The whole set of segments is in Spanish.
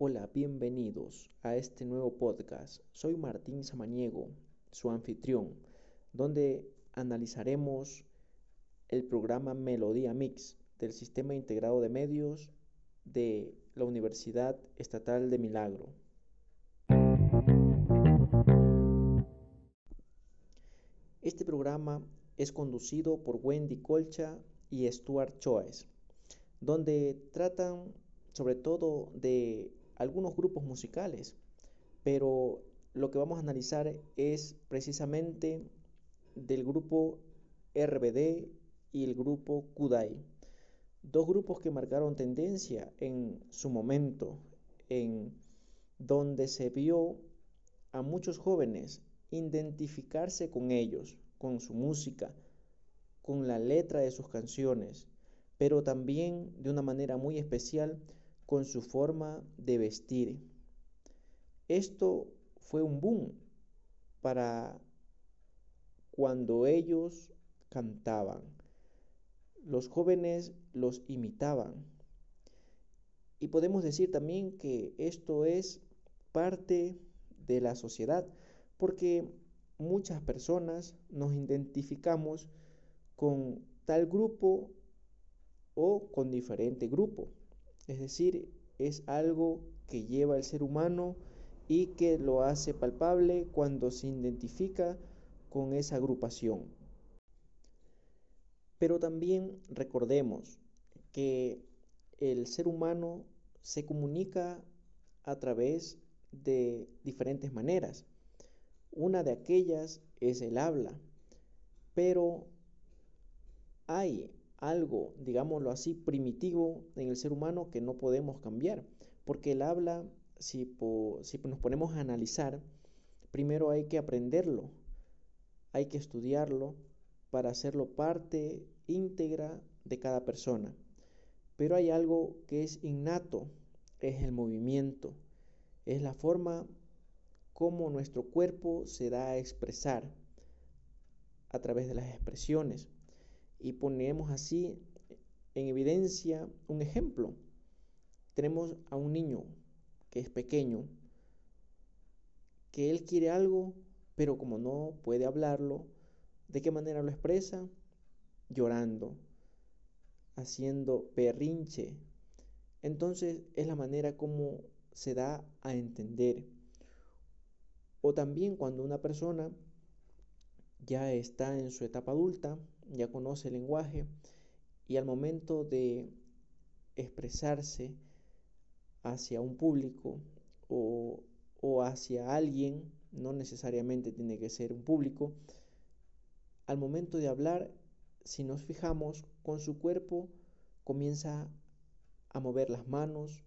Hola, bienvenidos a este nuevo podcast. Soy Martín Samaniego, su anfitrión, donde analizaremos el programa Melodía Mix del Sistema Integrado de Medios de la Universidad Estatal de Milagro. Este programa es conducido por Wendy Colcha y Stuart Choice, donde tratan sobre todo de algunos grupos musicales, pero lo que vamos a analizar es precisamente del grupo RBD y el grupo Kudai, dos grupos que marcaron tendencia en su momento, en donde se vio a muchos jóvenes identificarse con ellos, con su música, con la letra de sus canciones, pero también de una manera muy especial con su forma de vestir. Esto fue un boom para cuando ellos cantaban. Los jóvenes los imitaban. Y podemos decir también que esto es parte de la sociedad, porque muchas personas nos identificamos con tal grupo o con diferente grupo. Es decir, es algo que lleva el ser humano y que lo hace palpable cuando se identifica con esa agrupación. Pero también recordemos que el ser humano se comunica a través de diferentes maneras. Una de aquellas es el habla, pero hay algo, digámoslo así, primitivo en el ser humano que no podemos cambiar. Porque el habla, si, si nos ponemos a analizar, primero hay que aprenderlo, hay que estudiarlo para hacerlo parte íntegra de cada persona. Pero hay algo que es innato, es el movimiento, es la forma como nuestro cuerpo se da a expresar a través de las expresiones y ponemos así en evidencia un ejemplo. Tenemos a un niño que es pequeño, que él quiere algo, pero como no puede hablarlo, ¿de qué manera lo expresa? Llorando, haciendo berrinche. Entonces es la manera como se da a entender. O también cuando una persona ya está en su etapa adulta, ya conoce el lenguaje y al momento de expresarse hacia un público o, hacia alguien, no necesariamente tiene que ser un público, al momento de hablar, si nos fijamos, con su cuerpo comienza a mover las manos,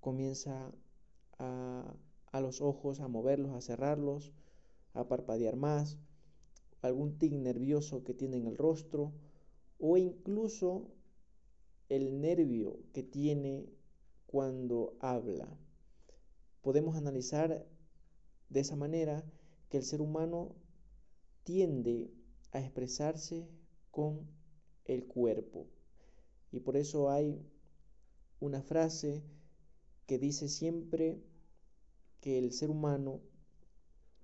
comienza a, a los ojos a moverlos, a cerrarlos, a parpadear más, algún tic nervioso que tiene en el rostro o incluso el nervio que tiene cuando habla. Podemos analizar de esa manera que el ser humano tiende a expresarse con el cuerpo. Y por eso hay una frase que dice siempre que el ser humano,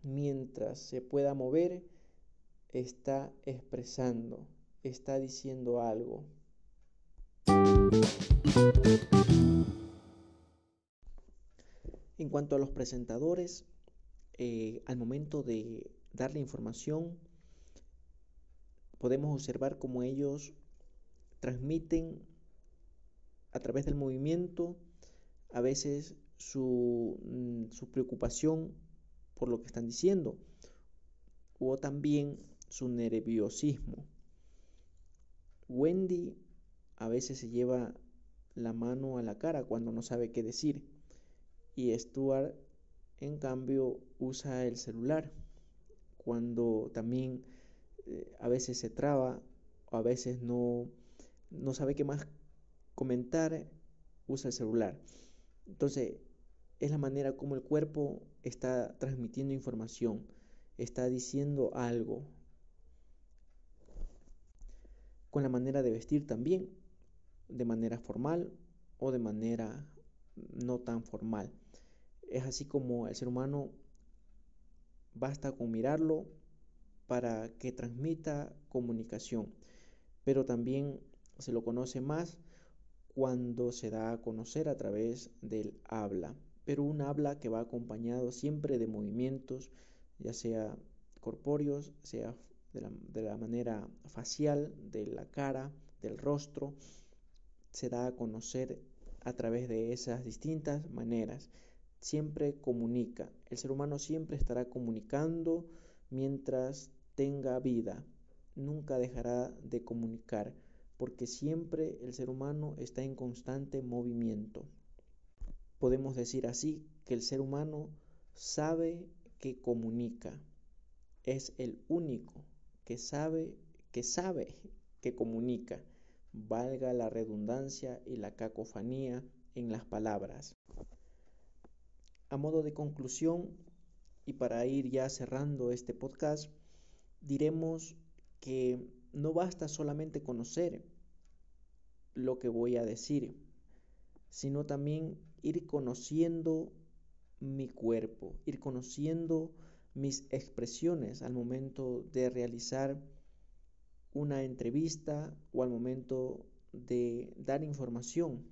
mientras se pueda mover, está expresando, está diciendo algo. En cuanto a los presentadores, eh, al momento de dar la información, podemos observar cómo ellos transmiten a través del movimiento a veces su, mm, su preocupación por lo que están diciendo o también su nerviosismo. Wendy a veces se lleva la mano a la cara cuando no sabe qué decir y Stuart en cambio usa el celular cuando también eh, a veces se traba o a veces no, no sabe qué más comentar, usa el celular. Entonces es la manera como el cuerpo está transmitiendo información, está diciendo algo, con la manera de vestir también, de manera formal o de manera no tan formal. Es así como el ser humano basta con mirarlo para que transmita comunicación, pero también se lo conoce más cuando se da a conocer a través del habla, pero un habla que va acompañado siempre de movimientos, ya sea corpóreos, sea de la, manera facial, de la cara, del rostro, se da a conocer a través de esas distintas maneras. Siempre comunica. El ser humano siempre estará comunicando mientras tenga vida. Nunca dejará de comunicar porque siempre el ser humano está en constante movimiento. Podemos decir así que el ser humano sabe que comunica. Es el único que sabe que sabe que comunica valga la redundancia y la cacofanía en las palabras. A modo de conclusión, y para ir ya cerrando este podcast, diremos que no basta solamente conocer lo que voy a decir, sino también ir conociendo mi cuerpo, ir conociendo mis expresiones al momento de realizar una entrevista o al momento de dar información,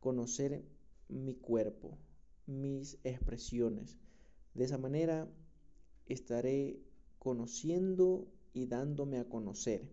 conocer mi cuerpo, mis expresiones. De esa manera estaré conociendo y dándome a conocer.